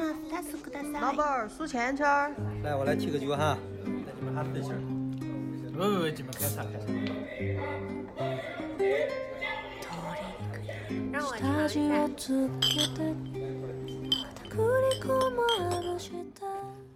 様二つください老板儿数钱圈儿。来，我来提个酒哈，带你们哈分心儿。不不不，你们开啥开啥。让我尝一下。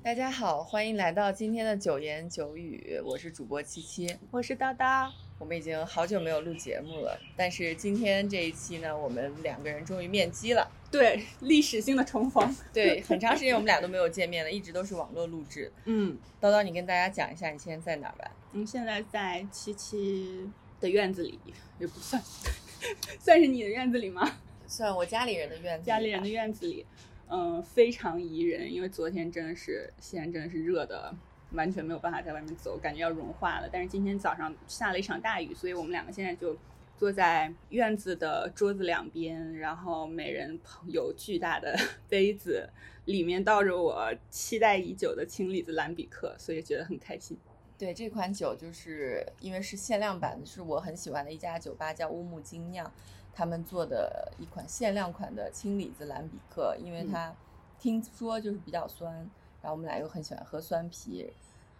大家好，欢迎来到今天的九言九语，我是主播七七。我是叨叨。 我们已经好久没有录节目了，但是今天这一期呢，我们两个人终于面基了。对，历史性的重逢。对，很长时间我们俩都没有见面了，一直都是网络录制。嗯，叨叨，你跟大家讲一下你现在在哪儿吧？我们现在在七七的院子里，也不算，算是你的院子里吗？算我家里人的院子。家里人的院子里，嗯，非常宜人，因为昨天真的是西安真的是热的。完全没有办法在外面走，感觉要融化了。但是今天早上下了一场大雨，所以我们两个现在就坐在院子的桌子两边，然后每人有巨大的 杯子，里面倒着我期待已久的青李子蓝比克，所以觉得很开心。对，这款酒就是因为是限量版的，是我很喜欢的一家酒吧叫乌木精酿，他们做的一款限量款的青李子蓝比克，因为它听说就是比较酸，然后我们俩又很喜欢喝酸啤。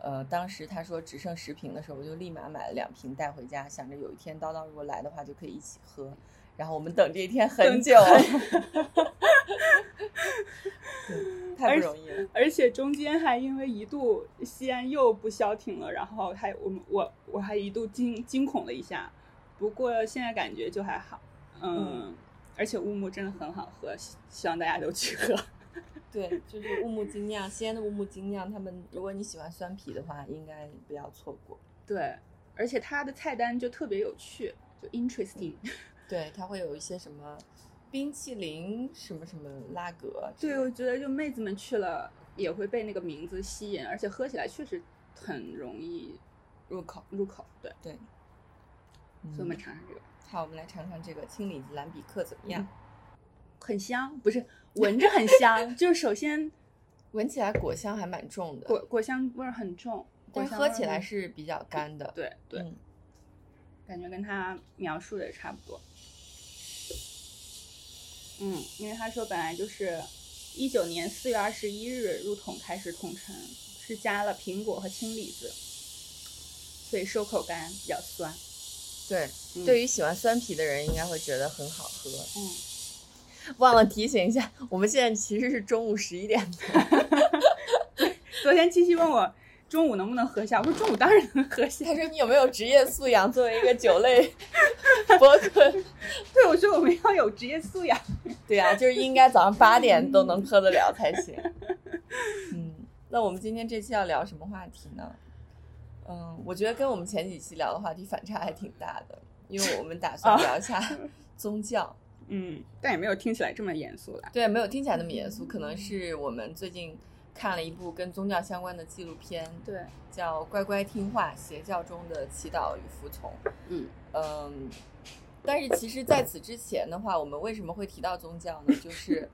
呃，当时他说只剩十瓶的时候，我就立马买了两瓶带回家，想着有一天叨叨如果来的话就可以一起喝。然后我们等这一天很久，太不容易了。而且中间还因为一度西安又不消停了，然后还我们我我还一度惊惊恐了一下。不过现在感觉就还好，嗯，而且乌木真的很好喝，希望大家都去喝。对，就是乌木精酿，西安的乌木精酿，他们如果你喜欢酸啤的话，应该不要错过。对，而且它的菜单就特别有趣，就 interesting。对，它会有一些什么冰淇淋，什么什么拉格。对，我觉得就妹子们去了也会被那个名字吸引，而且喝起来确实很容易入口。入口，对对。所以我们尝尝这个。好，我们来尝尝这个青李子蓝比克怎么样？很香，不是。闻着很香，就是首先闻起来果香还蛮重的，果果香味儿很重，但喝起来是比较干的。对对，感觉跟他描述的也差不多。嗯，因为他说本来就是一九年四月二十一日入桶开始统称，是加了苹果和青李子，所以收口干比较酸。对，对于喜欢酸皮的人应该会觉得很好喝。嗯。忘了提醒一下，我们现在其实是中午十一点多。昨天七七问我中午能不能喝下，我说中午当然能喝下。他说你有没有职业素养？作为一个酒类 博客，对我说我们要有职业素养。对呀，就是应该早上八点都能喝得了才行。嗯，那我们今天这期要聊什么话题呢？嗯，我觉得跟我们前几期聊的话题反差还挺大的，因为我们打算聊一下宗教。嗯，但也没有听起来这么严肃啦。对，没有听起来那么严肃，可能是我们最近看了一部跟宗教相关的纪录片，对，叫《乖乖听话：邪教中的祈祷与服从》。嗯嗯，但是其实在此之前的话，我们为什么会提到宗教呢？就是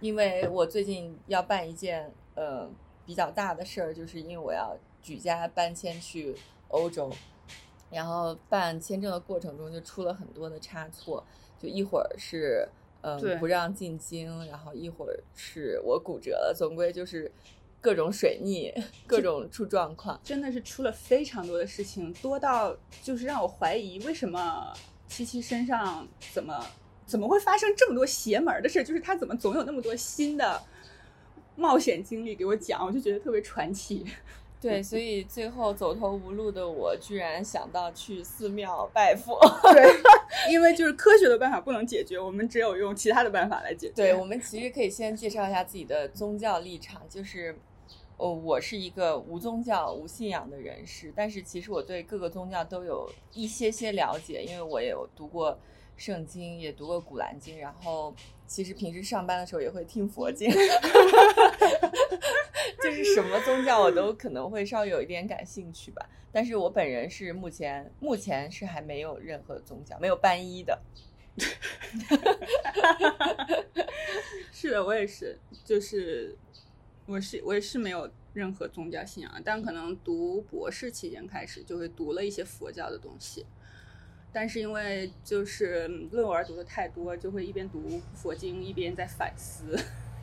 因为我最近要办一件呃比较大的事儿，就是因为我要举家搬迁去欧洲，然后办签证的过程中就出了很多的差错。就一会儿是嗯不让进京，然后一会儿是我骨折了，总归就是各种水逆，各种出状况，真的是出了非常多的事情，多到就是让我怀疑为什么七七身上怎么怎么会发生这么多邪门的事，就是他怎么总有那么多新的冒险经历给我讲，我就觉得特别传奇。对，所以最后走投无路的我，居然想到去寺庙拜佛。对，因为就是科学的办法不能解决，我们只有用其他的办法来解决。对，我们其实可以先介绍一下自己的宗教立场，就是哦，我是一个无宗教、无信仰的人士，但是其实我对各个宗教都有一些些了解，因为我也有读过圣经，也读过古兰经，然后其实平时上班的时候也会听佛经。就是什么宗教我都可能会稍微有一点感兴趣吧，但是我本人是目前目前是还没有任何宗教，没有皈依的。是的，我也是，就是我是我也是没有任何宗教信仰，但可能读博士期间开始就会读了一些佛教的东西，但是因为就是论文读的太多，就会一边读佛经一边在反思。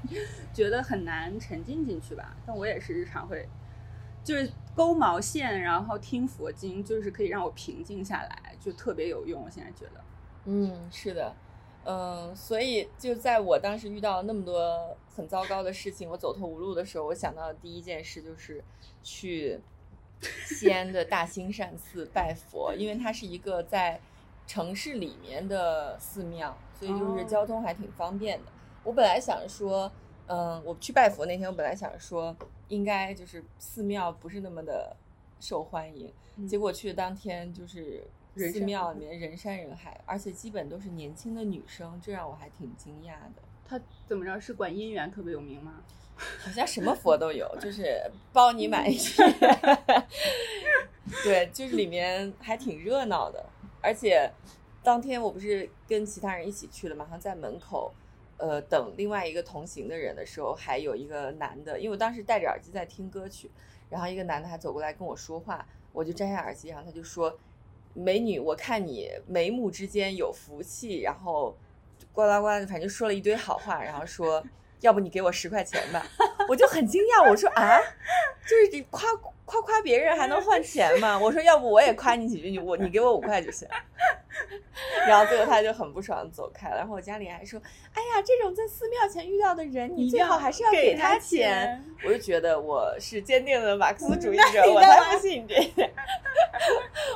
觉得很难沉浸进去吧。但我也是日常会，就是勾毛线，然后听佛经，就是可以让我平静下来，就特别有用。我现在觉得，嗯，是的，嗯，所以就在我当时遇到那么多很糟糕的事情，我走投无路的时候，我想到的第一件事就是去西安的大兴善寺拜佛，因为它是一个在城市里面的寺庙，所以就是哦交通还挺方便的。我本来想说，嗯，我去拜佛那天，我本来想说，应该就是寺庙不是那么的受欢迎，嗯结果去的当天就是寺庙里面人山人海，而且基本都是年轻的女生，这让我还挺惊讶的。他怎么着是管姻缘特别有名吗？好像什么佛都有，就是包你满意。对，就是里面还挺热闹的，而且当天我不是跟其他人一起去了嘛，好像在门口，呃，等另外一个同行的人的时候，还有一个男的，因为我当时戴着耳机在听歌曲，然后一个男的还走过来跟我说话，我就摘下耳机，然后他就说：“美女，我看你眉目之间有福气。”然后呱啦呱啦，反正说了一堆好话，然后说。要不你给我十块钱吧，我就很惊讶，我说啊，就是你夸夸夸别人还能换钱吗？我说要不我也夸你几句，你我你给我五块就行。然后最后他就很不爽地走开了，然后我家里还说，哎呀，这种在寺庙前遇到的人，你最好还是要给他钱。我就觉得我是坚定的马克思主义者，我才不信这些。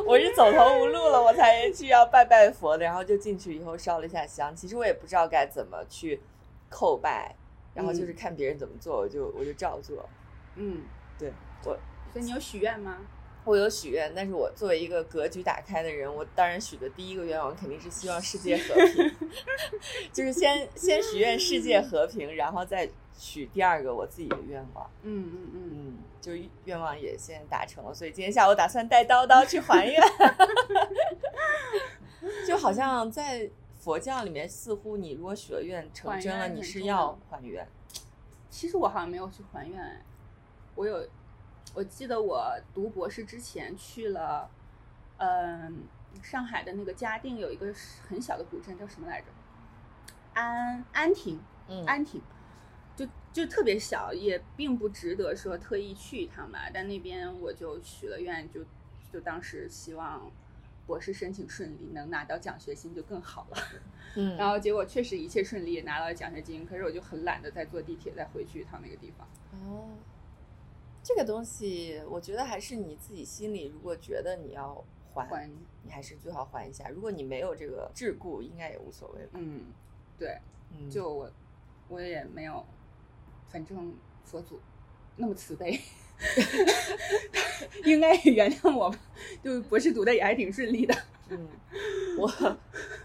我是走投无路了，我才去要拜拜佛的，然后就进去以后烧了一下香。其实我也不知道该怎么去叩拜，然后就是看别人怎么做，我就我就照做。嗯，对我所以你有许愿吗？我有许愿，但是我作为一个格局打开的人，我当然许的第一个愿望肯定是希望世界和平，就是先先许愿世界和平，然后再许第二个我自己的愿望。嗯嗯嗯，嗯，就愿望也先达成了，所以今天下午打算带叨叨去还愿。就好像在佛教里面，似乎你如果许了愿成真了，你是要还愿。其实我好像没有去还愿，哎，我有，我记得我读博士之前去了，嗯，上海的那个嘉定有一个很小的古镇，叫什么来着？安安亭，嗯安亭，就就特别小，也并不值得说特意去一趟吧。但那边我就许了愿，就就当时希望博士申请顺利，能拿到奖学金就更好了。嗯 然后结果确实一切顺利，拿到了奖学金。可是我就很懒得再坐地铁再回去一趟那个地方。哦，这个东西，我觉得还是你自己心里，如果觉得你要还，还你还是最好还一下。如果你没有这个桎梏，应该也无所谓吧。嗯，对，嗯，就我我也没有，反正佛祖那么慈悲，应该也原谅我吧。就博士读的也还挺顺利的。嗯，我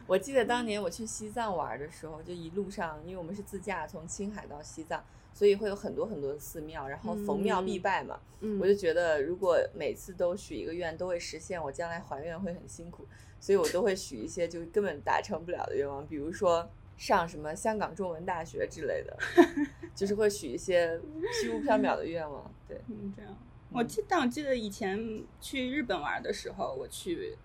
我记得当年我去西藏玩的时候，就一路上，因为我们是自驾从青海到西藏，所以会有很多很多的寺庙，然后逢庙必拜嘛。嗯我就觉得，如果每次都许一个愿都会实现，我将来还愿会很辛苦，所以我都会许一些就根本达成不了的愿望，比如说上什么香港中文大学之类的，就是会许一些虚无缥缈的愿望。对，嗯，这样。我记，但我记得以前去日本玩的时候，我去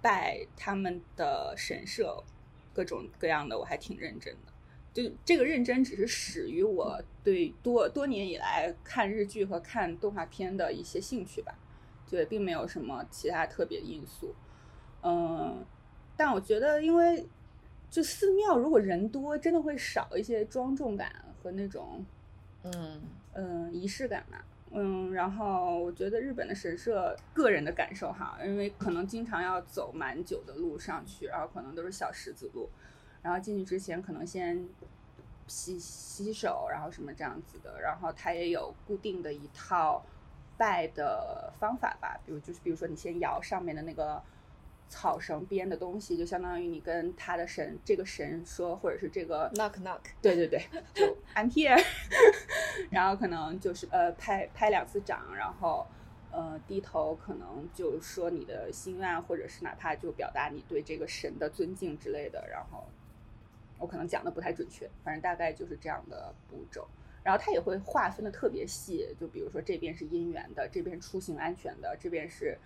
拜他们的神社，各种各样的，我还挺认真的。就这个认真，只是始于我对多多年以来看日剧和看动画片的一些兴趣吧，就也并没有什么其他特别因素。嗯，但我觉得，因为就寺庙如果人多，真的会少一些庄重感和那种嗯嗯仪式感吧。嗯，然后我觉得日本的神社，个人的感受哈，因为可能经常要走蛮久的路上去，然后可能都是小石子路，然后进去之前可能先洗洗手，然后什么这样子的，然后它也有固定的一套拜的方法吧，比如就是比如说你先摇上面的那个草绳编的东西，就相当于你跟他的神这个神说，或者是这个，knock knock，对对对，就 I'm here，然后可能就是呃拍拍两次掌，然后呃低头可能就说你的心愿，或者是哪怕就表达你对这个神的尊敬之类的，然后我可能讲的不太准确，反正大概就是这样的步骤。然后它也会划分的特别细，就比如说这边是姻缘的，这边出行安全的，这边是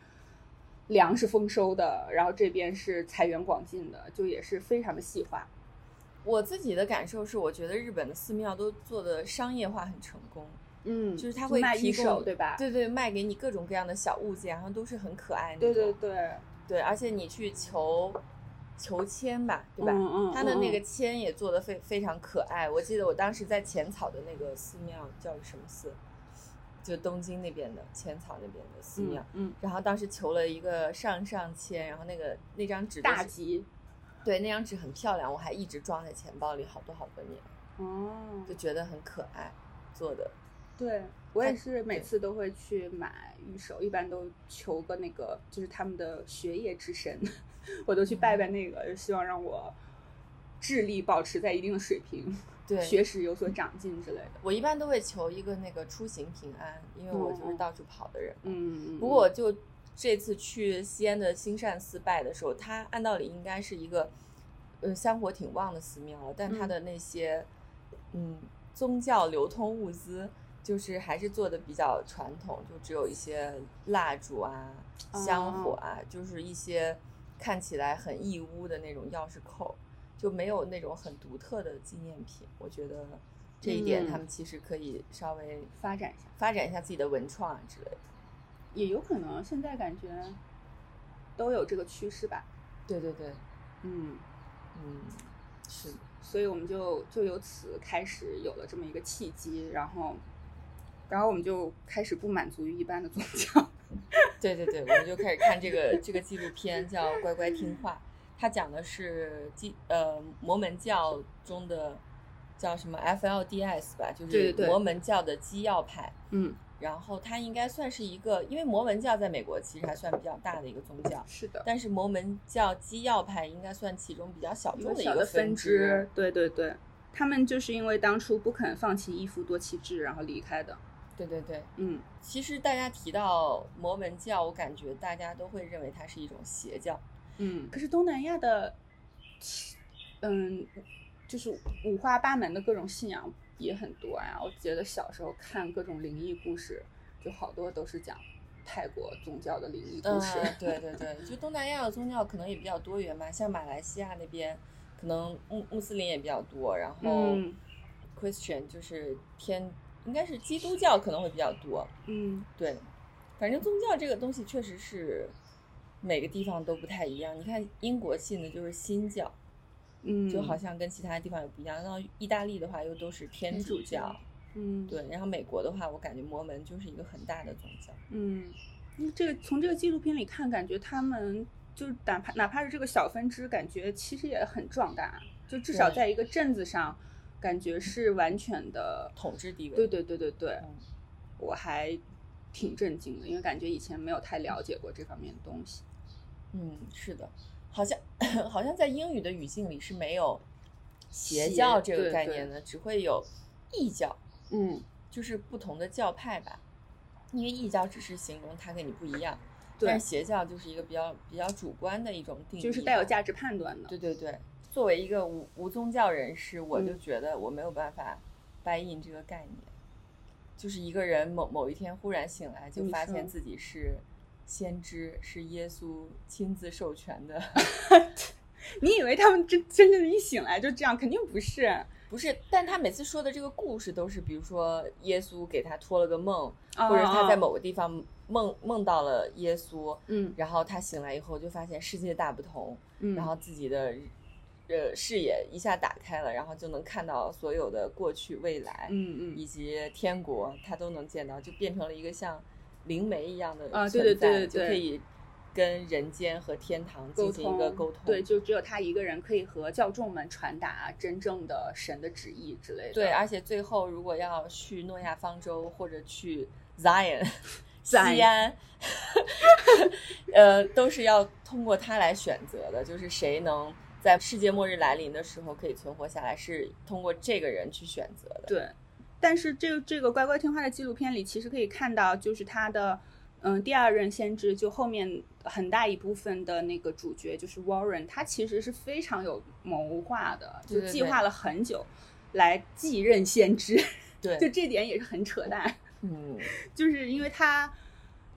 粮食丰收的，然后这边是财源广进的，就也是非常的细化。我自己的感受是，我觉得日本的寺庙都做的商业化很成功，嗯，就是他会卖提供一手，对吧？对对，卖给你各种各样的小物件，然后都是很可爱那对种。对对，对，而且你去求求签吧，对吧？嗯嗯它的那嗯个签也做的非非常可爱。我记得我当时在浅草的那个寺庙叫什么寺，就东京那边的浅草那边的寺庙。嗯，然后当时求了一个上上签，然后那个那张纸大吉对那张纸很漂亮，我还一直装在钱包里好多好多年，哦，就觉得很可爱做的。对我也是每次都会去买玉手，一般都求个那个就是他们的学业之神，我都去拜拜那个，就希望让我智力保持在一定的水平，对，学识有所长进之类的。我一般都会求一个那个出行平安，因为我就是到处跑的人嘛。嗯，不过我就这次去西安的兴善寺拜的时候，它按道理应该是一个，呃，香火挺旺的寺庙了，但它嗯。的那些，嗯，宗教流通物资，就是还是做的比较传统，就只有一些蜡烛啊、香火啊，就是一些看起来很义乌的那种钥匙扣，就没有那种很独特的纪念品。我觉得这一点嗯他们其实可以稍微发展一下，发展一下自己的文创啊之类的。也有可能现在感觉都有这个趋势吧。对对对，嗯，嗯，是，所以我们就就由此开始有了这么一个契机，然后，然后我们就开始不满足于一般的宗教。对对对，我们就开始看这个这个纪录片，叫《乖乖听话》，它讲的是基呃摩门教中的叫什么 FLDS 吧，就是摩门教的基要派。嗯，然后它应该算是一个，因为摩门教在美国其实还算比较大的一个宗教，是的，但是摩门教基要派应该算其中比较小众的一个分支，对对对，他们就是因为当初不肯放弃一夫多妻制，然后离开的。对对对，嗯，其实大家提到摩门教，我感觉大家都会认为它是一种邪教。嗯，可是东南亚的，嗯，就是五花八门的各种信仰也很多呀。我觉得小时候看各种灵异故事，就好多都是讲泰国宗教的灵异故事。嗯，对对对，就东南亚的宗教可能也比较多元吧，像马来西亚那边可能穆穆斯林也比较多，然后嗯 Christian 就是天应该是基督教可能会比较多。嗯，对，反正宗教这个东西确实是每个地方都不太一样。你看英国信的就是新教，嗯，就好像跟其他地方也不一样。然后意大利的话又都是天天主主教教，嗯，对，然后美国的话，我感觉摩门就是一个很大的宗教。嗯，这个从这个纪录片里看，感觉他们就是哪怕哪怕是这个小分支，感觉其实也很壮大，就至少在一个镇子上，感觉是完全的统治地位对对对对对，嗯我还挺震惊的，因为感觉以前没有太了解过这方面的东西。嗯，是的，好像 好像在英语的语境里是没有邪邪教这个概念的，只会有异教，嗯，就是不同的教派吧。因为异教只是形容它跟你不一样，但是邪教就是一个比较比较主观的一种定义，就是带有价值判断的。对对对，作为一个无无宗教人士，我就嗯觉得我没有办法 buy in 这个概念。就是一个人某某一天忽然醒来，就发现自己是先知，是耶稣亲自授权的。你以为他们真真正的一醒来就这样？肯定不是。不是，但他每次说的这个故事都是，比如说耶稣给他托了个梦，啊或者他在啊某个地方梦梦到了耶稣，嗯然后他醒来以后就发现世界大不同，嗯，然后自己的呃视野一下打开了，然后就能看到所有的过去、未来，嗯嗯以及天国，他都能见到，就变成了一个像灵媒一样的啊存在，对对对对对就可以跟人间和天堂进行一个沟通。对，就只有他一个人可以和教众们传达真正的神的旨意之类的。对，而且最后如果要去诺亚方舟或者去 Zion 西安，呃，都是要通过他来选择的，就是谁能在世界末日来临的时候可以存活下来，是通过这个人去选择的。对，但是这个这个乖乖听话的纪录片里，其实可以看到，就是他的嗯第二任先知，就后面很大一部分的那个主角就是 Warren，他其实是非常有谋划的，就计划了很久来继任先知，对，就这点也是很扯淡，嗯，就是因为他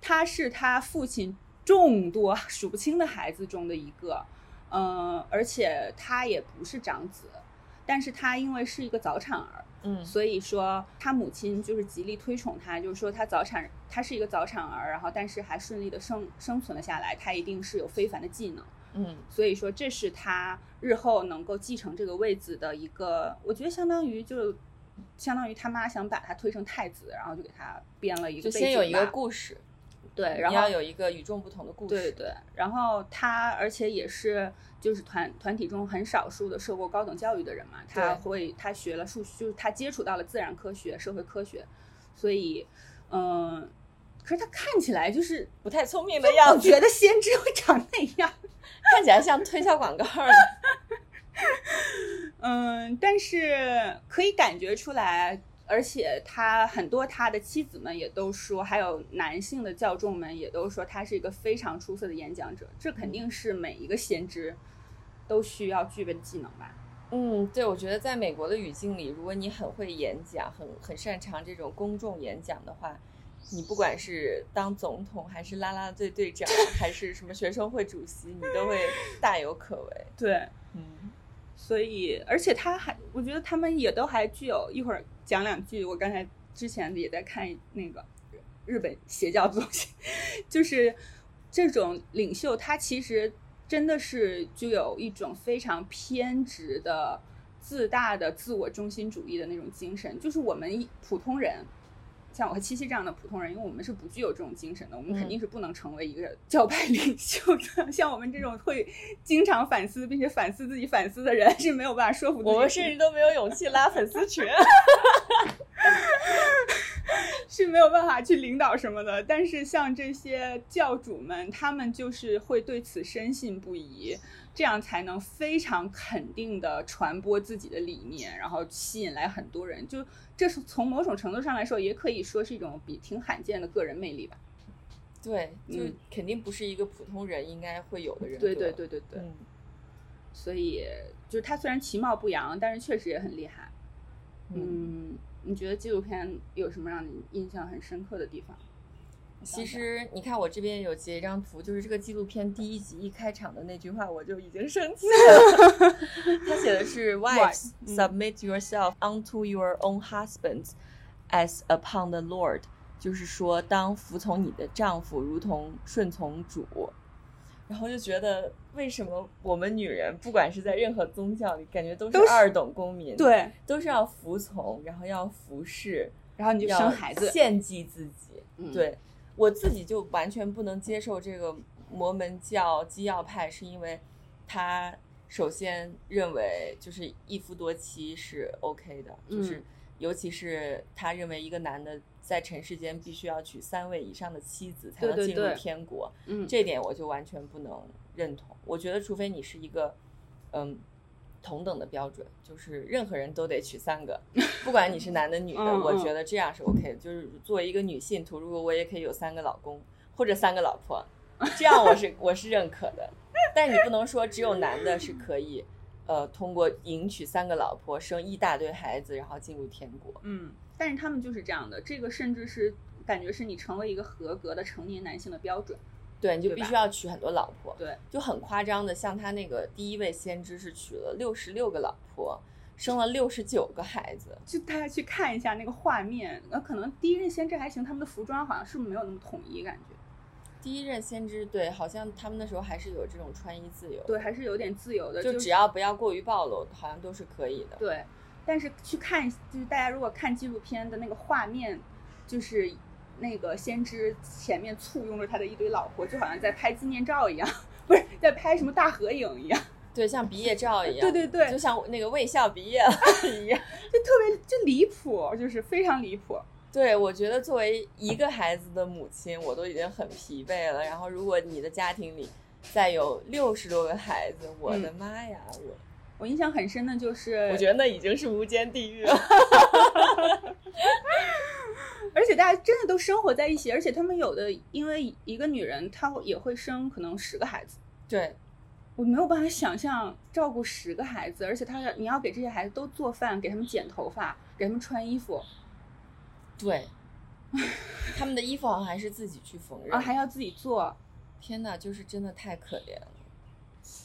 他是他父亲众多 数不清的孩子中的一个，嗯、而且他也不是长子。但是他因为是一个早产儿，嗯。所以说他母亲就是极力推崇他，就是说他早产，他是一个早产儿，然后但是还顺利的生生存了下来，他一定是有非凡的技能。嗯。所以说，这是他日后能够继承这个位子的一个，我觉得相当于就相当于他妈想把他推成太子，然后就给他编了一个就先有一个故事，对，然后你要有一个与众不同的故事。对对，然后他而且也是就是团团体中很少数的受过高等教育的人嘛，他会他学了数，就是他接触到了自然科学、社会科学，所以嗯，可是他看起来就是不太聪明的样子，我觉得先知会长那样。看起来像推销广告的。嗯，但是可以感觉出来，而且他很多他的妻子们也都说，还有男性的教众们也都说，他是一个非常出色的演讲者。这肯定是每一个先知都需要具备的技能吧？嗯，对，我觉得在美国的语境里，如果你很会演讲，很很擅长这种公众演讲的话，你不管是当总统，还是啦啦队队长，还是什么学生会主席，你都会大有可为。对，嗯，所以而且他还，我觉得他们也都还具有一会儿讲两句。我刚才之前也在看那个日本邪教的东西，就是这种领袖，他其实真的是具有一种非常偏执的、自大的、自我中心主义的那种精神。就是我们普通人，像我和七七这样的普通人，因为我们是不具有这种精神的，我们肯嗯定是不能成为一个教派领袖的。像我们这种会经常反思并且反思自己反思的人，是没有办法说服自己。我们甚至都没有勇气拉粉丝群。是没有办法去领导什么的。但是像这些教主们，他们就是会对此深信不疑，这样才能非常肯定的传播自己的理念，然后吸引来很多人。就这是从某种程度上来说，也可以说是一种比挺罕见的个人魅力吧。对，就嗯肯定不是一个普通人应该会有的人格。对对对对对，嗯，所以就是他虽然其貌不扬，但是确实也很厉害。嗯，嗯，你觉得纪录片有什么让你印象很深刻的地方？其实你看我这边有截一张图，就是这个纪录片第一集一开场的那句话，我就已经生气了。他写的是 “Wives 嗯 submit yourself unto your own husbands as upon the Lord”，就是说当服从你的丈夫，如同顺从主。然后就觉得，为什么我们女人不管是在任何宗教里，感觉都是二等公民，，对，都是要服从，然后要服侍，然后你就要生孩子。献祭自己。嗯对我自己就完全不能接受这个摩门教基要派，是因为他首先认为就是一夫多妻是 OK 的，就是嗯尤其是他认为一个男的在尘世间必须要娶三位以上的妻子才能进入对对对天国，嗯，这点我就完全不能认同。我觉得，除非你是一个，嗯，同等的标准，就是任何人都得娶三个，不管你是男的女的，我觉得这样是 OK 的。就是作为一个女性徒，如果我也可以有三个老公或者三个老婆，这样我是我是认可的。但你不能说只有男的是可以，呃，通过迎娶三个老婆，生一大堆孩子，然后进入天国。嗯，但是他们就是这样的，这个甚至是感觉是你成为一个合格的成年男性的标准。对，你就必须要娶很多老婆。对，就很夸张的，像他那个第一位先知是娶了六十六个老婆，生了六十九个孩子。就大家去看一下那个画面，那可能第一任先知还行，他们的服装好像是没有那么统一感觉？第一任先知对，好像他们那时候还是有这种穿衣自由，对，还是有点自由的，就只要不要过于暴露，好像都是可以的。对。但是去看，就是大家如果看纪录片的那个画面，就是那个先知前面簇拥着他的一堆老婆，就好像在拍纪念照一样，不是在拍什么大合影一样，对，像毕业照一样，对对对就像那个卫校毕业了 一样。就特别就离谱，就是非常离谱。对，我觉得作为一个孩子的母亲，我都已经很疲惫了。然后，如果你的家庭里再有六十多个孩子，我的妈呀，我我印象很深的就是，我觉得那已经是无间地狱了。而且大家真的都生活在一起，而且他们有的因为一个女人她也会生可能十个孩子，对，我没有办法想象照顾十个孩子，而且她要你要给这些孩子都做饭，给他们剪头发，给他们穿衣服，对，他们的衣服好像还是自己去缝纫，然后还要自己做，天哪，就是真的太可怜了。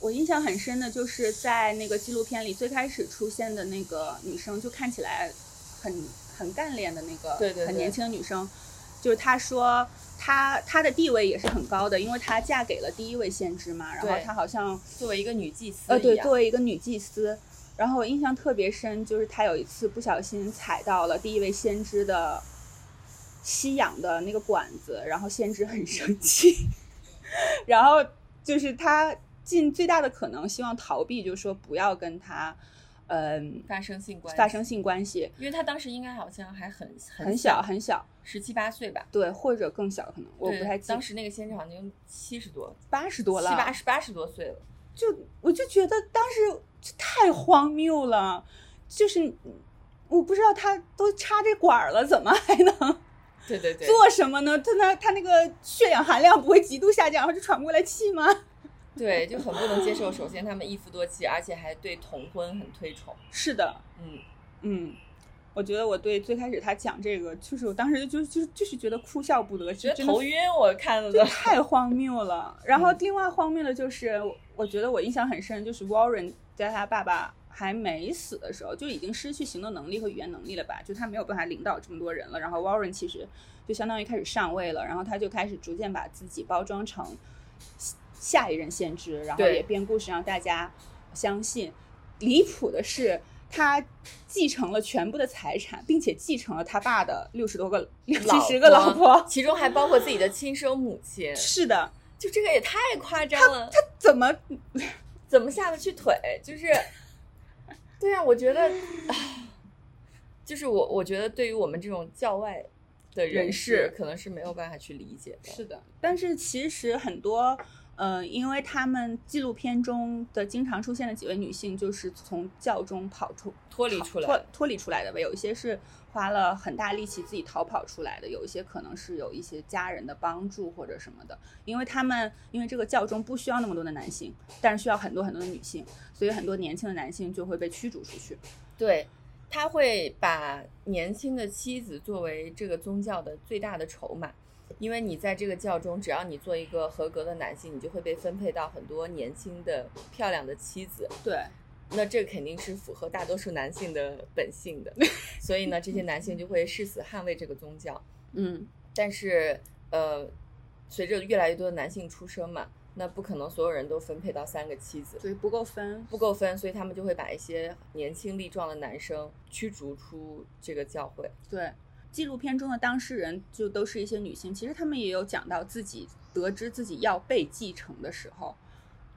我印象很深的就是在那个纪录片里最开始出现的那个女生，就看起来很很干练的那个，对对对很年轻的女生，就是她说她她的地位也是很高的，因为她嫁给了第一位先知嘛，然后她好像作为一个女祭司呃对，作为一个女祭司，然后我印象特别深，就是她有一次不小心踩到了第一位先知的吸氧的那个管子，然后先知很生气，然后就是她尽最大的可能希望逃避，就是说不要跟他嗯、发生性关系，发生性关系，因为他当时应该好像还很很小很小，十七八岁吧，对，或者更小可能，我不太记当时那个先生好像七十多，八十多了，七八十八十多岁了。就我就觉得当时太荒谬了，就是我不知道他都插这管儿了，怎么还能对对对，做什么呢？他那他那个血氧含量不会极度下降，然后就喘不过来气吗？对，就很不能接受。首先，他们一夫多妻，而且还对同婚很推崇。是的，嗯，嗯。我觉得我对最开始他讲这个，就是我当时就就就是觉得哭笑不得，觉得头晕，我看了。太荒谬了。然后嗯另外荒谬的就是，我我觉得我印象很深，就是 Warren 在他爸爸还没死的时候，就已经失去行动能力和语言能力了吧？就他没有办法领导这么多人了。然后 Warren 其实就相当于开始上位了，然后他就开始逐渐把自己包装成下一任先知，然后也编故事让大家相信。离谱的是。他继承了全部的财产，并且继承了他爸的六十多个、六七十个老婆。其中还包括自己的亲生母亲。是的，就这个也太夸张了。他怎么 怎么下得去腿？就是，对啊，我觉得，啊就是我我觉得对于我们这种教外的人人士可能是没有办法去理解的。是的，但是其实很多，呃，因为他们纪录片中的经常出现的几位女性，就是从教中跑出、脱离出来脱脱离出来的吧。有一些是花了很大力气自己逃跑出来的，有一些可能是有一些家人的帮助或者什么的。因为他们因为这个教中不需要那么多的男性，但是需要很多很多的女性，所以很多年轻的男性就会被驱逐出去。对，他会把年轻的妻子作为这个宗教的最大的筹码，因为你在这个教中，只要你做一个合格的男性，你就会被分配到很多年轻的漂亮的妻子。对，那这肯定是符合大多数男性的本性的，所以呢，这些男性就会誓死捍卫这个宗教。嗯，但是，呃，随着越来越多的男性出生嘛，那不可能所有人都分配到三个妻子，所以不够分。不够分，所以他们就会把一些年轻力壮的男生驱逐出这个教会。对，纪录片中的当事人就都是一些女性，其实她们也有讲到自己得知自己要被继承的时候，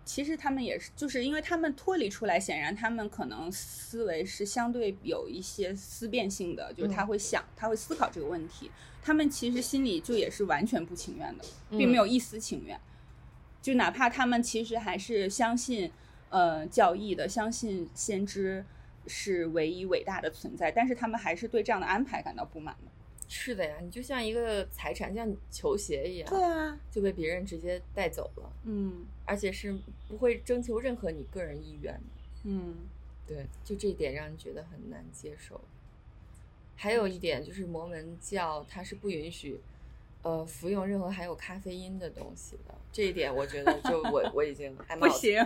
其实她们也是，就是因为她们脱离出来，显然她们可能思维是相对有一些思辨性的，就是她会想，她会思考这个问题，她们其实心里就也是完全不情愿的，并没有一丝情愿，就哪怕她们其实还是相信，呃，教义的，相信先知。是唯一伟大的存在，但是他们还是对这样的安排感到不满的。是的呀，你就像一个财产，像球鞋一样，对啊，就被别人直接带走了，嗯而且是不会征求任何你个人意愿的。嗯，对，就这一点让人觉得很难接受。还有一点就是摩门教它是不允许，呃，服用任何含有咖啡因的东西的。这一点我觉得就我 我已经还不行，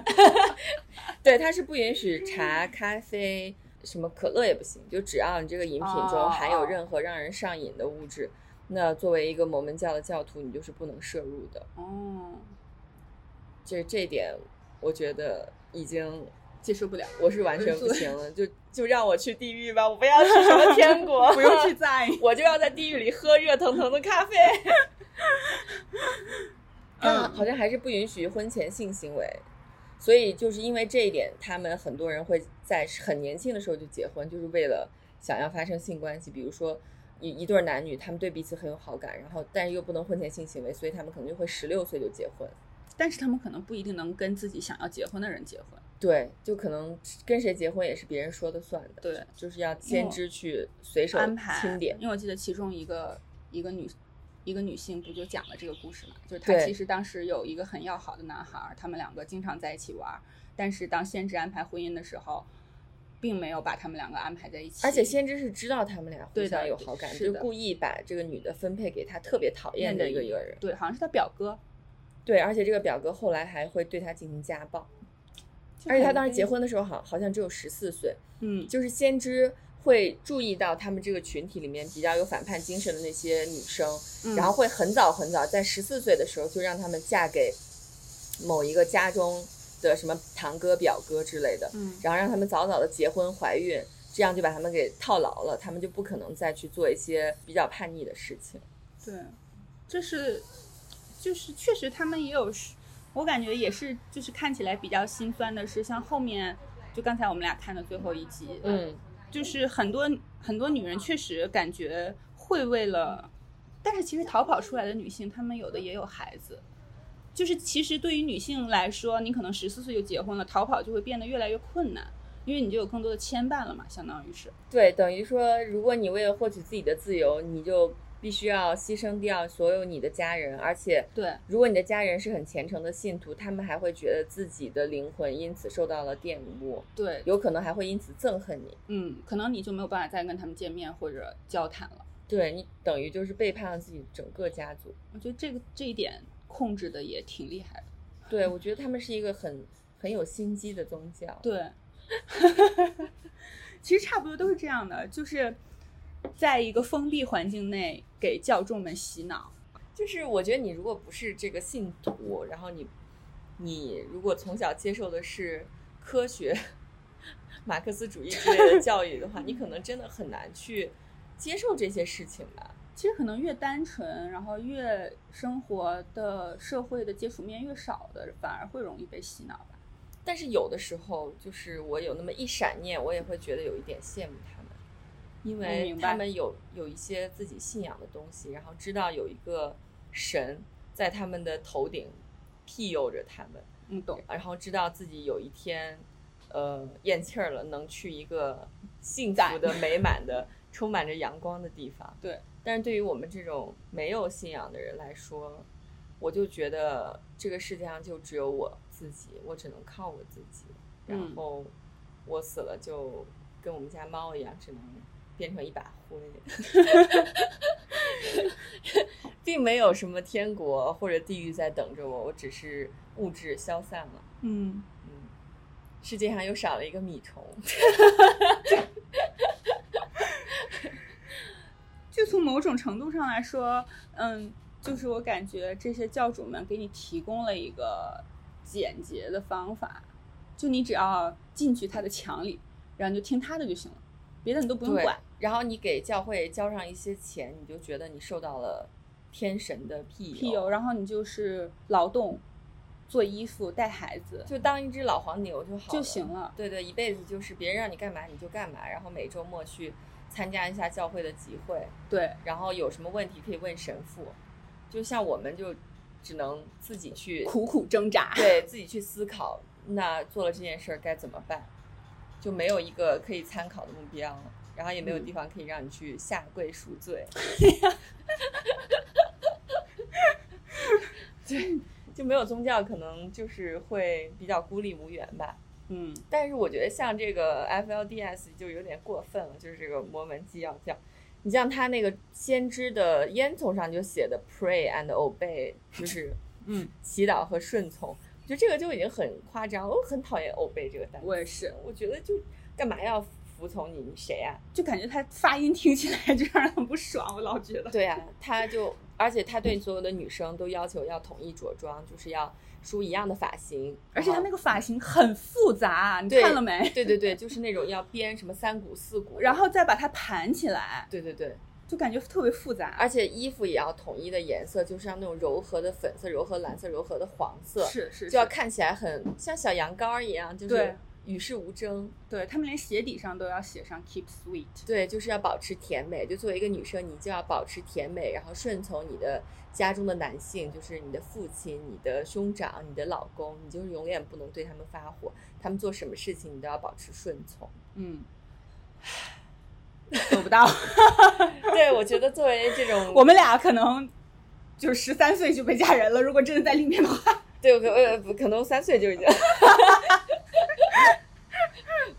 对，它是不允许茶、咖啡、什么可乐也不行，就只要你这个饮品中含有任何让人上瘾的物质，那作为一个摩门教的教徒，你就是不能摄入的。哦，这这一点，我觉得已经接受不了，我是完全不行了，就就让我去地狱吧，我不要去什么天国，不用去在意。我就要在地狱里喝热腾腾的咖啡。但 好像还是不允许婚前性行为，所以就是因为这一点，他们很多人会在很年轻的时候就结婚，就是为了想要发生性关系。比如说一一对男女，他们对彼此很有好感，然后但是又不能婚前性行为，所以他们可能就会十六岁就结婚。但是他们可能不一定能跟自己想要结婚的人结婚。对，就可能跟谁结婚也是别人说的算的。对，就是要先知去随手安排清点。因为我记得其中一个一个女一个女性不就讲了这个故事嘛？就是她其实当时有一个很要好的男孩儿，他们两个经常在一起玩儿，但是当先知安排婚姻的时候，并没有把他们两个安排在一起。而且先知是知道他们俩互相有好感，就故意把这个女的分配给他特别讨厌的一个一个人。对，好像是他表哥。对，而且这个表哥后来还会对他进行家暴。而且他当时结婚的时候好好像只有十四岁，嗯，就是先知会注意到他们这个群体里面比较有反叛精神的那些女生，嗯。然后会很早很早，在十四岁的时候就让他们嫁给某一个家中的什么堂哥、表哥之类的，嗯。然后让他们早早的结婚、怀孕，这样就把他们给套牢了，他们就不可能再去做一些比较叛逆的事情。对，这是就是确实他们也有是，我感觉也是，就是看起来比较心酸的是，像后面就刚才我们俩看的最后一集，嗯，就是很多很多女人确实感觉会为了，但是其实逃跑出来的女性，她们有的也有孩子。就是其实对于女性来说，你可能十四岁就结婚了，逃跑就会变得越来越困难，因为你就有更多的牵绊了嘛，相当于是。对，等于说，如果你为了获取自己的自由，你就必须要牺牲掉所有你的家人，而且对，如果你的家人是很虔诚的信徒，他们还会觉得自己的灵魂因此受到了玷污，对，有可能还会因此憎恨你。嗯，可能你就没有办法再跟他们见面或者交谈了。对你等于就是背叛了自己整个家族。我觉得这个这一点控制的也挺厉害的。对，我觉得他们是一个很很有心机的宗教。对，其实差不多都是这样的，就是在一个封闭环境内给教众们洗脑。就是我觉得你如果不是这个信徒，然后你你如果从小接受的是科学、马克思主义之类的教育的话，你可能真的很难去接受这些事情吧。其实可能越单纯，然后越生活的社会的接触面越少的，反而会容易被洗脑吧。但是有的时候，就是我有那么一闪念，我也会觉得有一点羡慕他们，因为他们有有一些自己信仰的东西，然后知道有一个神在他们的头顶庇佑着他们，嗯，懂。然后知道自己有一天，呃，咽气儿了，能去一个幸福的、美满的、充满着阳光的地方。对，但是对于我们这种没有信仰的人来说，我就觉得这个世界上就只有我自己，我只能靠我自己。然嗯后我死了就跟我们家猫一样，只能变成一把灰，并没有什么天国或者地狱在等着我，我只是物质消散了。嗯，嗯，世界上又少了一个米虫。就从某种程度上来说，嗯，就是我感觉这些教主们给你提供了一个简洁的方法，就你只要进去他的墙里，然后你就听他的就行了，别的你都不用管。，然后你给教会交上一些钱，你就觉得你受到了天神的庇佑，庇佑，然后你就是劳动、做衣服、带孩子就当一只老黄牛就好就行了。对对，一辈子就是别人让你干嘛你就干嘛，然后每周末去参加一下教会的集会，对，然后有什么问题可以问神父。就像我们就只能自己去苦苦挣扎。对自己去思考，那做了这件事儿该怎么办，就没有一个可以参考的目标，然后也没有嗯地方可以让你去下跪赎罪。对，就没有宗教，可能就是会比较孤立无援吧。嗯，但是我觉得像这个 FLDS 就有点过分了，就是这个摩门基要教。你像他那个先知的烟囱上就写的 “pray and obey”，就是嗯，祈祷和顺从。我觉得这个就已经很夸张，我很讨厌 “obey” 这个单词。我也是，我觉得就干嘛要服从你？你谁呀、就感觉他发音听起来 就让人很不爽，我老觉得。对呀、他就 而且他对所有的女生都要求要统一着装，就是要梳一样的发型，而且他那个发型很复杂，你看了没？对对对，就是那种要编什么三股四股，然后再把它盘起来，对对对，就感觉特别复杂。而且衣服也要统一的颜色，就是要那种柔和的粉色、柔和蓝色、柔和的黄色，是是，就要看起来很像小羊羔儿一样，就是与世无争。对他们连鞋底上都要写上 keep sweet。对，就是要保持甜美。就作为一个女生，你就要保持甜美，然后顺从你的家中的男性，就是你的父亲、你的兄长、你的老公，你就是永远不能对他们发火。他们做什么事情，你都要保持顺从。嗯，做不到。对，我觉得作为这种，我们俩可能就十三岁就被嫁人了，如果真的在里面的话。对，我可呃不可能三岁就已经。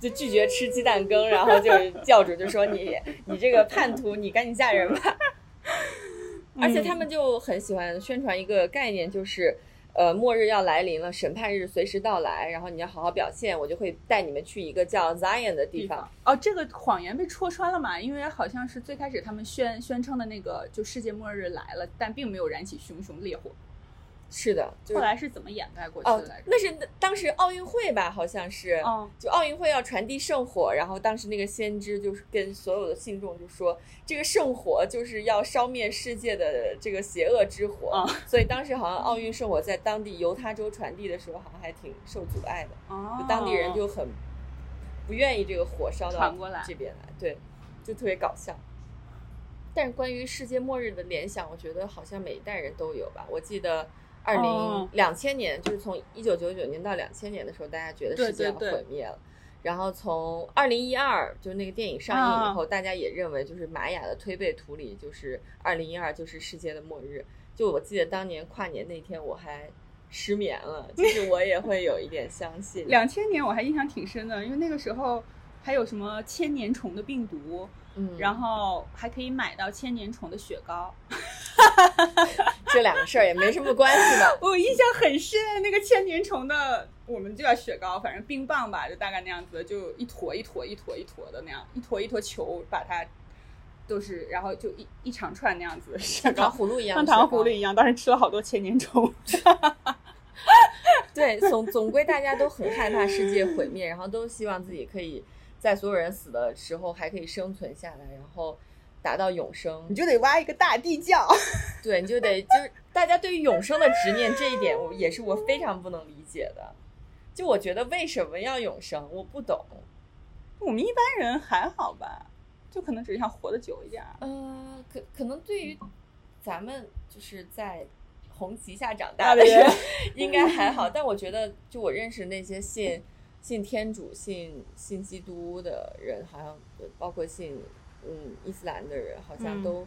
就拒绝吃鸡蛋羹，然后就是教主就说你你这个叛徒，你赶紧嫁人吧。而且他们就很喜欢宣传一个概念，就是呃，末日要来临了，审判日随时到来，然后你要好好表现，我就会带你们去一个叫 Zion 的地方。哦，这个谎言被戳穿了嘛？因为好像是最开始他们宣宣称的那个就世界末日来了，但并没有燃起熊熊烈火。是的，就后来是怎么掩盖过去哦的来着？，那是当时奥运会吧，好像是。哦，就奥运会要传递圣火，然后当时那个先知就是跟所有的信众就说，这个圣火就是要烧灭世界的这个邪恶之火，啊所以当时好像奥运圣火在当地犹他州传递的时候，好像还挺受阻碍的，哦就当地人就很不愿意这个火烧到这边来，对，就特别搞笑。但是关于世界末日的联想，我觉得好像每一代人都有吧。我记得二零哦两千年，就是从一九九九年到两千年的时候，大家觉得世界要毁灭了。然后从二零一二，就是那个电影上映以啊后，大家也认为就是玛雅的推背图里，就是二零一二就是世界的末日。就我记得当年跨年那天，我还失眠了，就是我也会有一点相信。两千年我还印象挺深的，因为那个时候还有什么千年虫的病毒，嗯，然后还可以买到千年虫的雪糕。这两个事儿也没什么关系吧？我印象很深，那个千年虫的，我们就叫雪糕，反正冰棒吧，就大概那样子，就一坨一坨一坨一坨的那样，一坨一坨球，把它都是，然后就一一长串那样子像糖，葫芦一样，像糖葫芦一样，当时吃了好多千年虫。对，总总归大家都很害怕世界毁灭，然后都希望自己可以在所有人死的时候还可以生存下来，然后达到永生你。就得挖一个大地窖。对，你就得就是大家对于永生的执念这一点，我也是我非常不能理解的。就我觉得为什么要永生，我不懂。我们一般人还好吧，就可能只是想活得久一点儿。呃，可可能对于咱们就是在红旗下长大的人，应该还好。但我觉得，就我认识那些信信天主、信信基督的人，好像包括信嗯伊斯兰的人，好像嗯都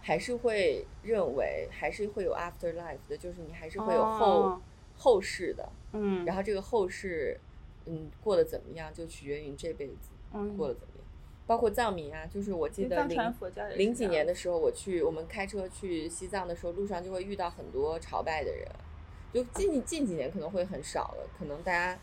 还是会认为，还是会有 afterlife 的，就是你还是会有后、哦后世的。嗯，然后这个后世，嗯，过得怎么样，就取决于你这辈子嗯过得怎么样。包括藏民啊，就是我记得零零几年的时候，我去我们开车去西藏的时候，路上就会遇到很多朝拜的人。就近近几年可能会很少了，可能大家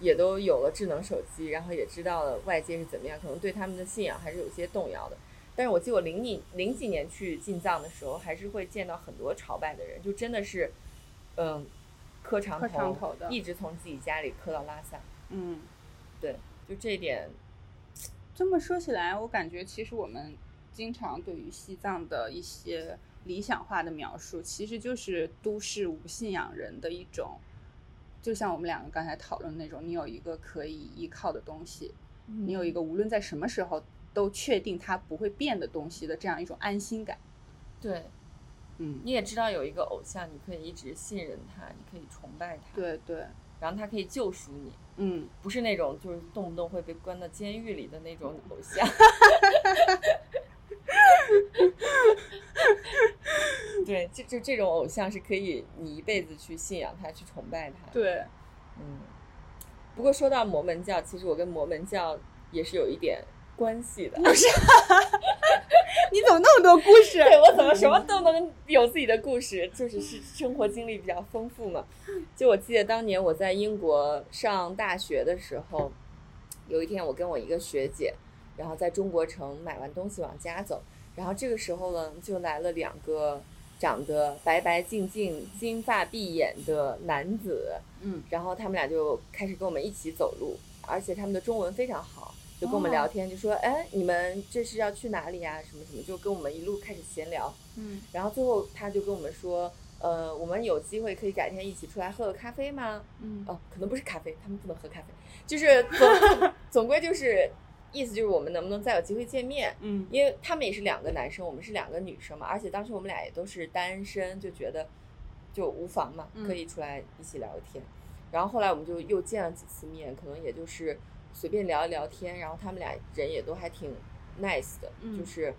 也都有了智能手机，然后也知道了外界是怎么样，可能对他们的信仰还是有些动摇的。但是我记得我零几零几年去进藏的时候，还是会见到很多朝拜的人，就真的是，嗯，磕长头的一直从自己家里磕到拉萨。嗯，对，就这一点，这么说起来，我感觉其实我们经常对于西藏的一些理想化的描述，其实就是都市无信仰人的一种，就像我们两个刚才讨论的那种，你有一个可以依靠的东西，你有一个无论在什么时候都确定它不会变的东西的这样一种安心感。对，嗯，你也知道有一个偶像，你可以一直信任他，你可以崇拜他，，对对，然后他可以救赎你，嗯，不是那种就是动不动会被关到监狱里的那种偶像。对，就就这种偶像是可以你一辈子去信仰他，去崇拜他。，对，嗯。不过说到摩门教，其实我跟摩门教也是有一点关系的。不 是你怎么那么多故事？对我怎么什么都能有自己的故事，就是是生活经历比较丰富嘛。就我记得当年我在英国上大学的时候，有一天我跟我一个学姐，然后在中国城买完东西往家走，然后这个时候呢，就来了两个长得白白净净、金发碧眼的男子，嗯，然后他们俩就开始跟我们一起走路，而且他们的中文非常好，就跟我们聊天，就说：“哎，你们这是要去哪里呀？什么什么？”就跟我们一路开始闲聊。嗯，然后最后他就跟我们说：“呃，我们有机会可以改天一起出来喝个咖啡吗？”嗯哦，可能不是咖啡，他们不能喝咖啡，就是总 总归就是意思就是我们能不能再有机会见面？嗯因为他们也是两个男生，我们是两个女生嘛，而且当时我们俩也都是单身，就觉得就无妨嘛，嗯可以出来一起聊个天。然后后来我们就又见了几次面，可能也就是随便聊一聊天，然后他们俩人也都还挺 nice 的，嗯就是。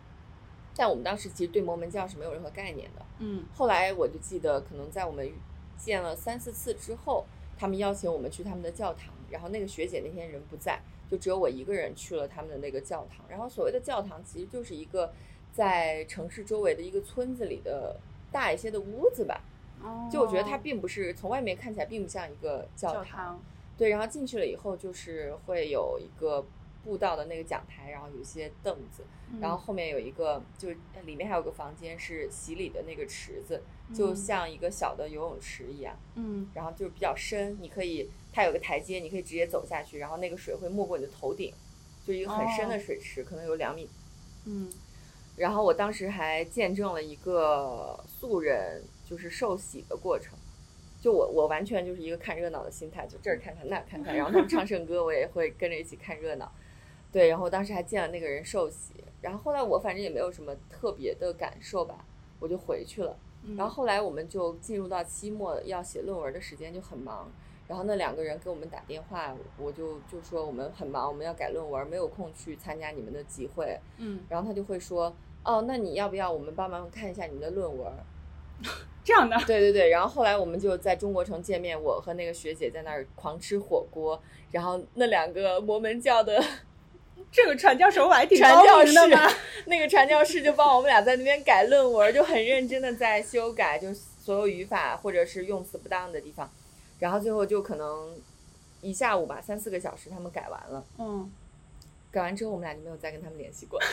但我们当时其实对摩门教是没有任何概念的。嗯后来我就记得，可能在我们见了三四次之后，他们邀请我们去他们的教堂，然后那个学姐那天人不在，就只有我一个人去了他们的那个教堂。然后所谓的教堂其实就是一个在城市周围的一个村子里的大一些的屋子吧。就我觉得它并不是从外面看起来并不像一个教教堂，对，然后进去了以后就是会有一个步道的那个讲台，然后有一些凳子，然后后面有一个就里面还有个房间是洗礼的那个池子，就嗯。像一个小的游泳池一样，嗯。然后就是比较深，你可以它有个台阶，你可以直接走下去，然后那个水会没过你的头顶，就一个很深的哦水池，可能有两米嗯然后我当时还见证了一个素人就是受洗的过程，就我我完全就是一个看热闹的心态，就这儿看看那儿看看，然后他们唱圣歌，我也会跟着一起看热闹。对，然后当时还见了那个人受洗，然后后来我反正也没有什么特别的感受吧，我就回去了。嗯然后后来我们就进入到期末要写论文的时间，就很忙。然后那两个人给我们打电话，我就就说我们很忙，我们要改论文，没有空去参加你们的集会。嗯，然后他就会说，哦，那你要不要我们帮忙看一下你们的论文？这样的，对对对。然后后来我们就在中国城见面，我和那个学姐在那儿狂吃火锅，然后那两个摩门教的 这个传教手法还挺传教的嘛。那个传教士就帮我们俩在那边改论文，就很认真的在修改，就所有语法或者是用词不当的地方，然后最后就可能一下午吧，三四个小时他们改完了。嗯，改完之后，我们俩就没有再跟他们联系过。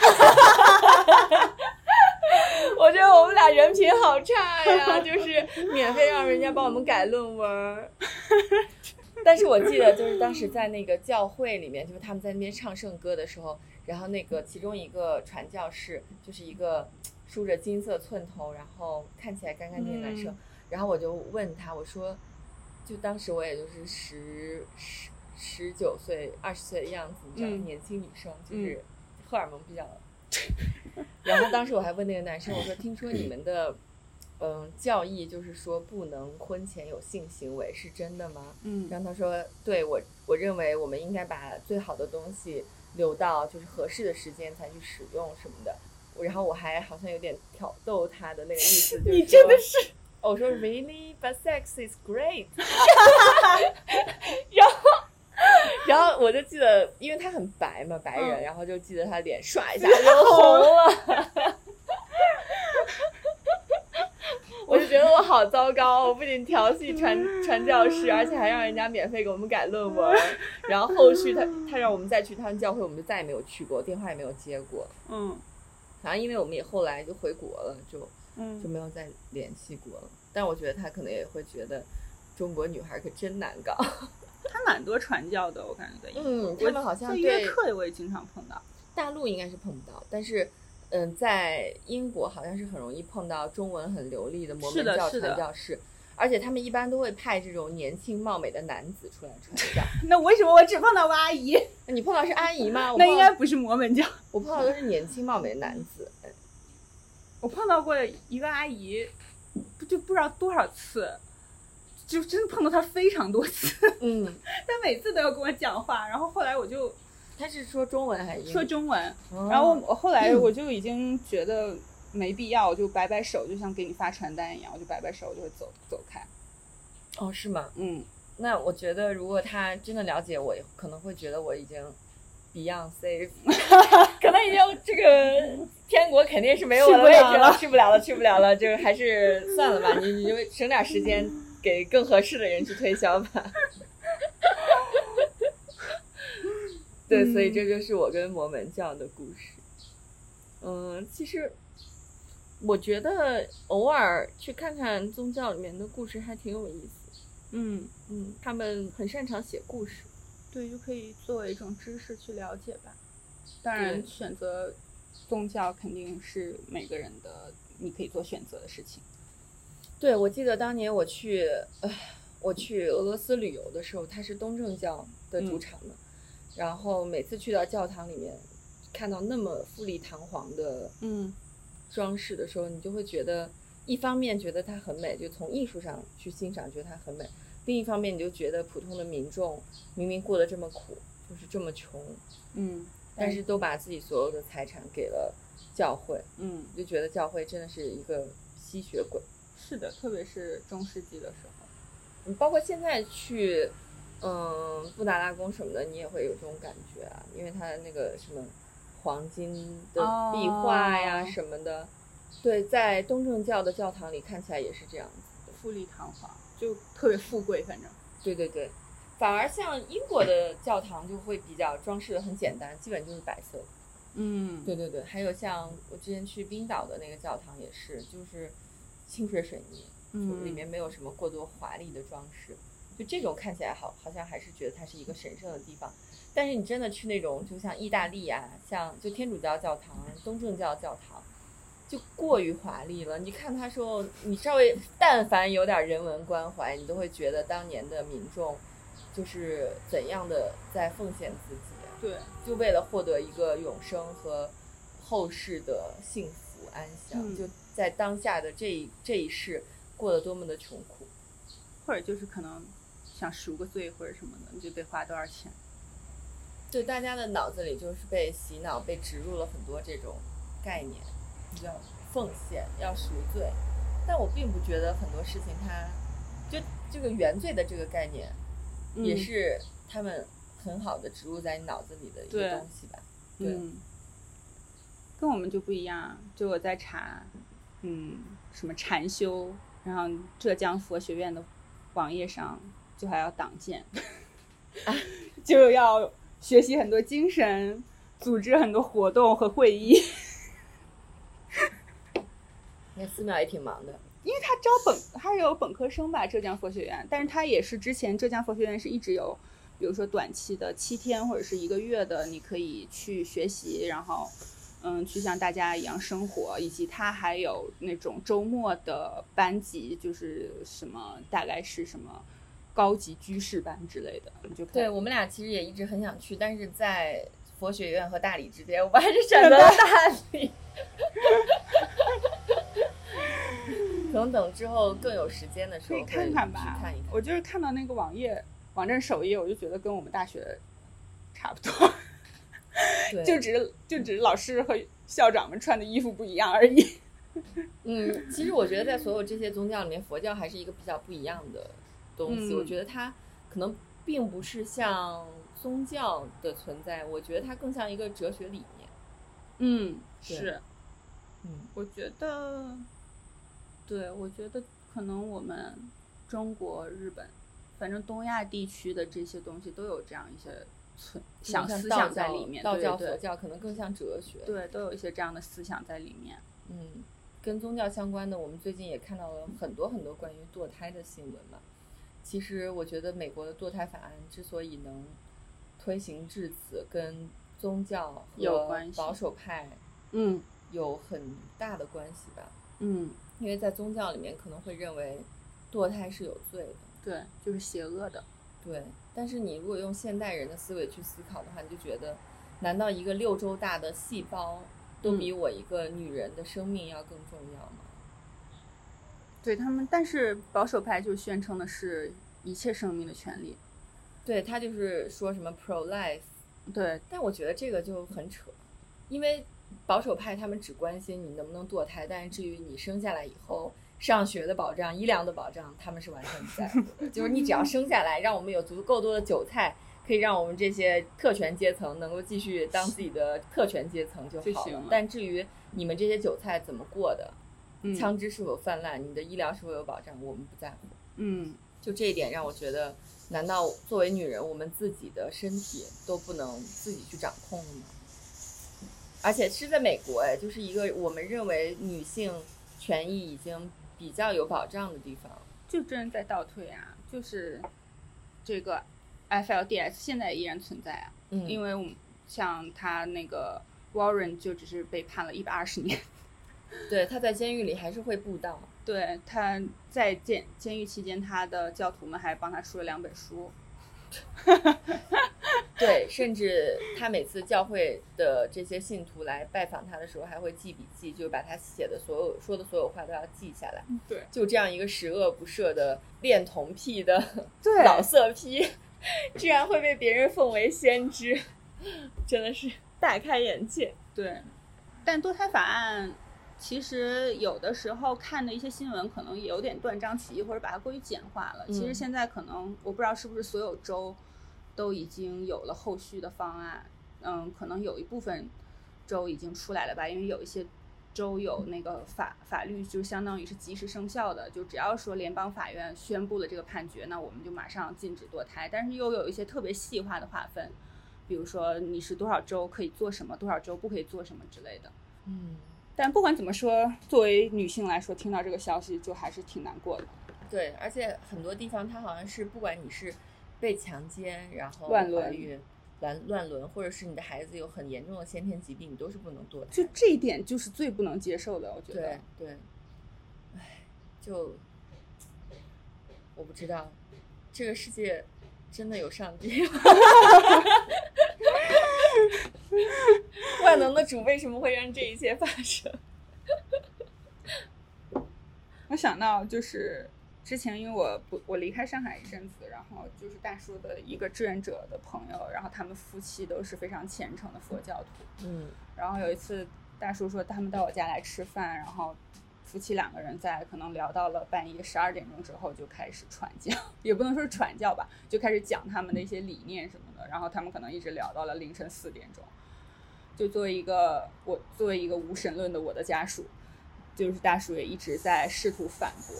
我觉得我们俩人品好差呀，就是免费让人家帮我们改论文儿。但是我记得，就是当时在那个教会里面，就是他们在那边唱圣歌的时候，然后那个其中一个传教士就是一个梳着金色寸头，然后看起来干干净净的男生，嗯然后我就问他，我说，就当时我也就是十十十九岁、二十岁的样子，你知道，嗯年轻女生就是荷尔蒙比较。然后当时我还问那个男生，我说：“听说你们的嗯教义就是说不能婚前有性行为，是真的吗？”嗯然后他说：“对我，我认为我们应该把最好的东西留到就是合适的时间才去使用什么的。”然后我还好像有点挑逗他的那个意思，就是你真的说是，我说 really, but sex is great。然后，然后我就记得，因为他很白嘛，白人，嗯然后就记得他脸唰一下就红了。我就觉得我好糟糕，我不仅调戏传传教士，而且还让人家免费给我们改论文。然后后续他他让我们再去他们教会，我们就再也没有去过，电话也没有接过。嗯然后因为我们也后来就回国了，就就嗯，没有再联系过了。但我觉得他可能也会觉得中国女孩可真难搞。他蛮多传教的，我感觉在英国嗯，他们好像对约课我也经常碰到。大陆应该是碰不到，但是。嗯，在英国好像是很容易碰到中文很流利的摩门教传教士，而且他们一般都会派这种年轻貌美的男子出来传教。那为什么我只碰到过阿姨？那 你碰到是阿姨吗？那应该不是摩门教。我碰到都是年轻貌美的男子。我碰到过一个阿姨，不就不知道多少次，就真的碰到她非常多次，嗯，她每次都要跟我讲话。然后后来我就她是说中文还是说？中文，哦然后我后来我就已经觉得没必要，我就摆摆手，就像给你发传单一样，我就摆摆手，我就会走走开。哦，是吗？嗯，那我觉得，如果他真的了解我，可能会觉得我已经 Beyonce，可能已经这个天国肯定是没有我的位置了，去不了了，去不了了，就还是算了吧，你你就省点时间给更合适的人去推销吧。对，所以这就是我跟摩门教的故事。嗯，其实我觉得偶尔去看看宗教里面的故事还挺有意思。嗯，嗯，他们很擅长写故事。对，就可以作为一种知识去了解吧。当然，选择宗教肯定是每个人的你可以做选择的事情。对，我记得当年我去，呃，我去俄罗斯旅游的时候，它是东正教的主场嘛，然后每次去到教堂里面，看到那么富丽堂皇的嗯装饰的时候，你就会觉得，一方面觉得它很美，就从艺术上去欣赏，觉得它很美；另一方面，你就觉得普通的民众明明过得这么苦，就是这么穷，嗯，但是都把自己所有的财产给了教会，嗯，就觉得教会真的是一个吸血鬼。是的，特别是中世纪的时候。你包括现在去，嗯，布达拉宫什么的，你也会有这种感觉啊，因为它的那个什么黄金的壁画呀哦什么的，对，在东正教的教堂里看起来也是这样子。复富丽堂皇，就特别富贵，反正。对对对，反而像英国的教堂就会比较装饰的很简单，基本就是白色。嗯对对对，还有像我之前去冰岛的那个教堂也是，就是清水水泥，嗯里面没有什么过多华丽的装饰，就这种看起来好，好像还是觉得它是一个神圣的地方。但是你真的去那种，就像意大利啊，像就天主教教堂、东正教教堂，就过于华丽了。你看他说，你稍微但凡有点人文关怀，你都会觉得当年的民众就是怎样的在奉献自己。对，就为了获得一个永生和后世的幸福安详，嗯就在当下的这一这一世过得多么的穷苦。或者就是可能想赎个罪或者什么的，你就得花多少钱。对大家的脑子里就是被洗脑、被植入了很多这种概念，要奉献、要赎罪，但我并不觉得很多事情它就这个原罪的这个概念，也嗯是他们很好的植入在你脑子里的一对个东西吧。对嗯，跟我们就不一样。就我在查，嗯，什么禅修，然后浙江佛学院的网页上就还要党建，就要学习很多精神，组织很多活动和会议。那寺庙也挺忙的。因为他招本，他有本科生吧，浙江佛学院，但是他也是之前浙江佛学院是一直有，比如说短期的七天或者是一个月的，你可以去学习，然后嗯，去像大家一样生活，以及他还有那种周末的班级，就是什么大概是什么高级居士班之类的，你就对我们俩其实也一直很想去，但是在佛学院和大理之间，我们还是选择了大理。可能等之后更有时间的时候可以候看看吧。看一看。我就是看到那个网页网站首页，我就觉得跟我们大学差不多。就只是就只是老师和校长们穿的衣服不一样而已。嗯，其实我觉得在所有这些宗教里面，佛教还是一个比较不一样的东西。嗯我觉得它可能并不是像宗教的存在，我觉得它更像一个哲学理念。嗯，是，嗯，我觉得，对，我觉得可能我们中国、日本，反正东亚地区的这些东西都有这样一些存想思想在里面，道教、佛教可能更像哲学。对，都有一些这样的思想在里面。嗯，跟宗教相关的，我们最近也看到了很多很多关于堕胎的新闻嘛。其实我觉得美国的堕胎法案之所以能推行至此，跟宗教和有关系保守派嗯有很大的关系吧。嗯，因为在宗教里面可能会认为堕胎是有罪的，对，就是邪恶的。对。但是你如果用现代人的思维去思考的话，你就觉得，难道一个六周大的细胞都比我一个女人的生命要更重要吗？对他们，但是保守派就宣称的是一切生命的权利。对他就是说什么 pro life，对，但我觉得这个就很扯，因为保守派他们只关心你能不能堕胎，但是至于你生下来以后上学的保障、医疗的保障，他们是完全不在乎的。就是你只要生下来，让我们有足够多的韭菜，可以让我们这些特权阶层能够继续当自己的特权阶层就好了了。但至于你们这些韭菜怎么过的，嗯枪支是否泛滥，你的医疗是否有保障，我们不在乎。嗯，就这一点让我觉得，难道作为女人，我们自己的身体都不能自己去掌控吗？而且是在美国，哎，就是一个我们认为女性权益已经比较有保障的地方。就真在倒退啊，就是这个 FLDS 现在依然存在啊，嗯，因为我们像他那个 Warren 就只是被判了一百二十年，对他在监狱里还是会布道。对，他在监监狱期间，他的教徒们还帮他出了两本书。对，甚至他每次教会的这些信徒来拜访他的时候，还会记笔记，就把他写的所有说的所有话都要记下来。对就这样一个十恶不赦的恋童癖的 对老色批，居然会被别人奉为先知，真的是大开眼界。对，但堕胎法案其实有的时候看的一些新闻，可能也有点断章取义，或者把它过于简化了。其实嗯现在可能我不知道是不是所有州都已经有了后续的方案，嗯，可能有一部分州已经出来了吧，因为有一些州有那个法法律，就相当于是及时生效的，就只要说联邦法院宣布了这个判决，那我们就马上禁止堕胎。但是又有一些特别细化的划分，比如说你是多少周可以做什么，多少周不可以做什么之类的。嗯，但不管怎么说，作为女性来说，听到这个消息就还是挺难过的。对，而且很多地方它好像是不管你是被强奸，然后乱伦乱乱伦，或者是你的孩子有很严重的先天疾病，你都是不能堕胎就。这一点就是最不能接受的，我觉得。对对，唉，就我不知道这个世界真的有上帝吗？万能的主为什么会让这一切发生？我想到就是之前，因为我不我离开上海一阵子，然后就是大叔的一个志愿者的朋友，然后他们夫妻都是非常虔诚的佛教徒。嗯然后有一次，大叔说他们到我家来吃饭，然后夫妻两个人在可能聊到了半夜十二点钟之后，就开始传教，也不能说是传教吧，就开始讲他们的一些理念什么的。然后他们可能一直聊到了凌晨四点钟。就作为一个我作为一个无神论的我的家属，就是大叔也一直在试图反驳，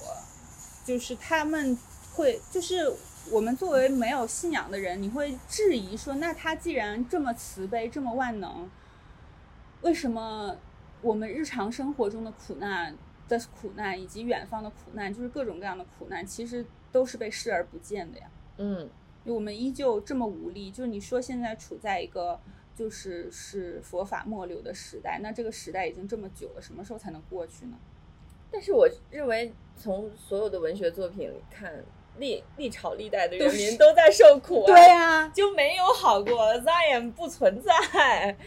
就是他们会就是。我们作为没有信仰的人，你会质疑说，那他既然这么慈悲、这么万能，为什么我们日常生活中的苦难的苦难，以及远方的苦难，就是各种各样的苦难，其实都是被视而不见的呀？嗯我们依旧这么无力。就是你说现在处在一个就是是佛法末流的时代，那这个时代已经这么久了，什么时候才能过去呢？但是我认为，从所有的文学作品里看，历历朝历代的人民都在受苦啊，对呀、就没有好过，Zion 不存在。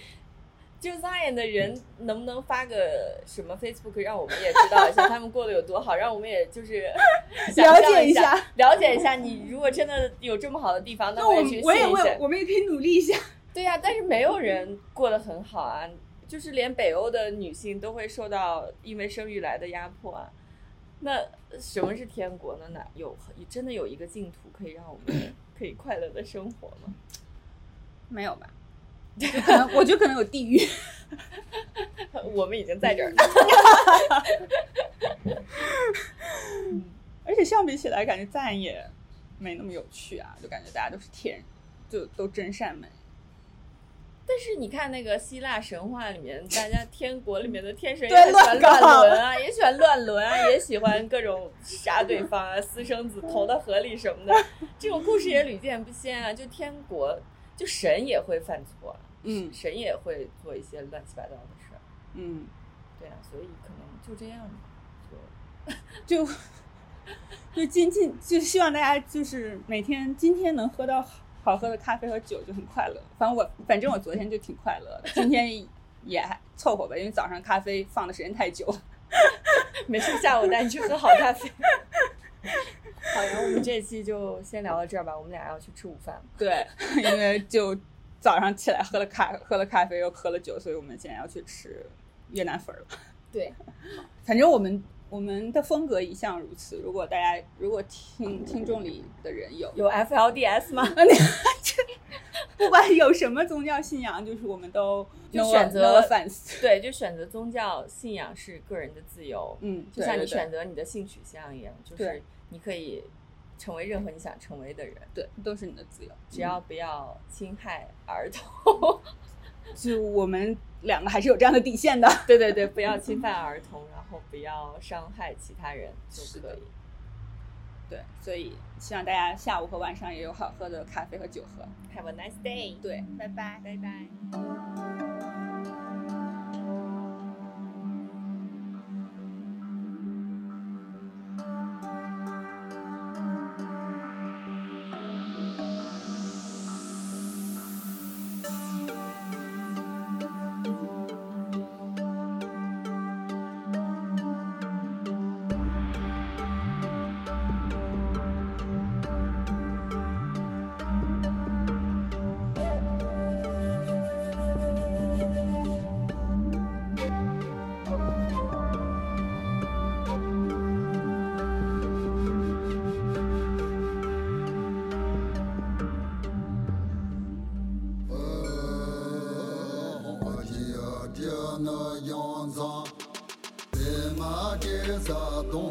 就 Zion 的人能不能发个什么 Facebook，让我们也知道一下 他们过得有多好，让我们也就是 想了解一下，了解一下。你如果真的有这么好的地方，那那我也去我也。我我们也可以努力一下。对呀、但是没有人过得很好啊，就是连北欧的女性都会受到因为生育来的压迫啊。那什么是天国呢？哪有真的有一个净土可以让我们 可以快乐的生活吗？没有吧？就可能我觉得可能有地狱。我们已经在这儿了。而且相比起来，感觉赞也没那么有趣啊，就感觉大家都是天，就都真善美。但是你看那个希腊神话里面，大家天国里面的天神也很喜欢乱伦啊，也喜欢乱伦啊，也喜欢各种杀对方啊，私生子投到河里什么的，这种故事也屡见不鲜啊。就天国，就神也会犯错啊，嗯。神也会做一些乱七八糟的事儿，嗯，对啊，所以可能就这样吧，就。就 就今天就希望大家就是每天今天能喝到好喝的咖啡和酒就很快乐。反正我反正我昨天就挺快乐的，今天也还凑合吧，因为早上咖啡放的时间太久。就 没事，下午带你去喝好咖啡。好，然后我们这期就先聊到这儿吧，我们俩要去吃午饭。对，因为就早上起来喝了咖喝了咖啡又喝了酒，所以我们现在要去吃越南粉儿了。对，反正我们我们的风格一向如此。如果大家如果听听众里的人有有 FLDS 吗？不管有什么宗教信仰，就是我们都就选择 no offense。对，就选择宗教信仰是个人的自由，嗯，就像你选择你的性取向一样，就是你可以成为任何你想成为的人，对，都是你的自由，只要不要侵害儿童。就我们两个还是有这样的底线的。对对对，不要侵犯儿童，然后不要伤害其他人就可以。对，所以希望大家下午和晚上也有好喝的咖啡和酒喝。Have a nice day。对，拜拜。拜拜。a don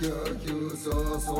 kyo kyo so so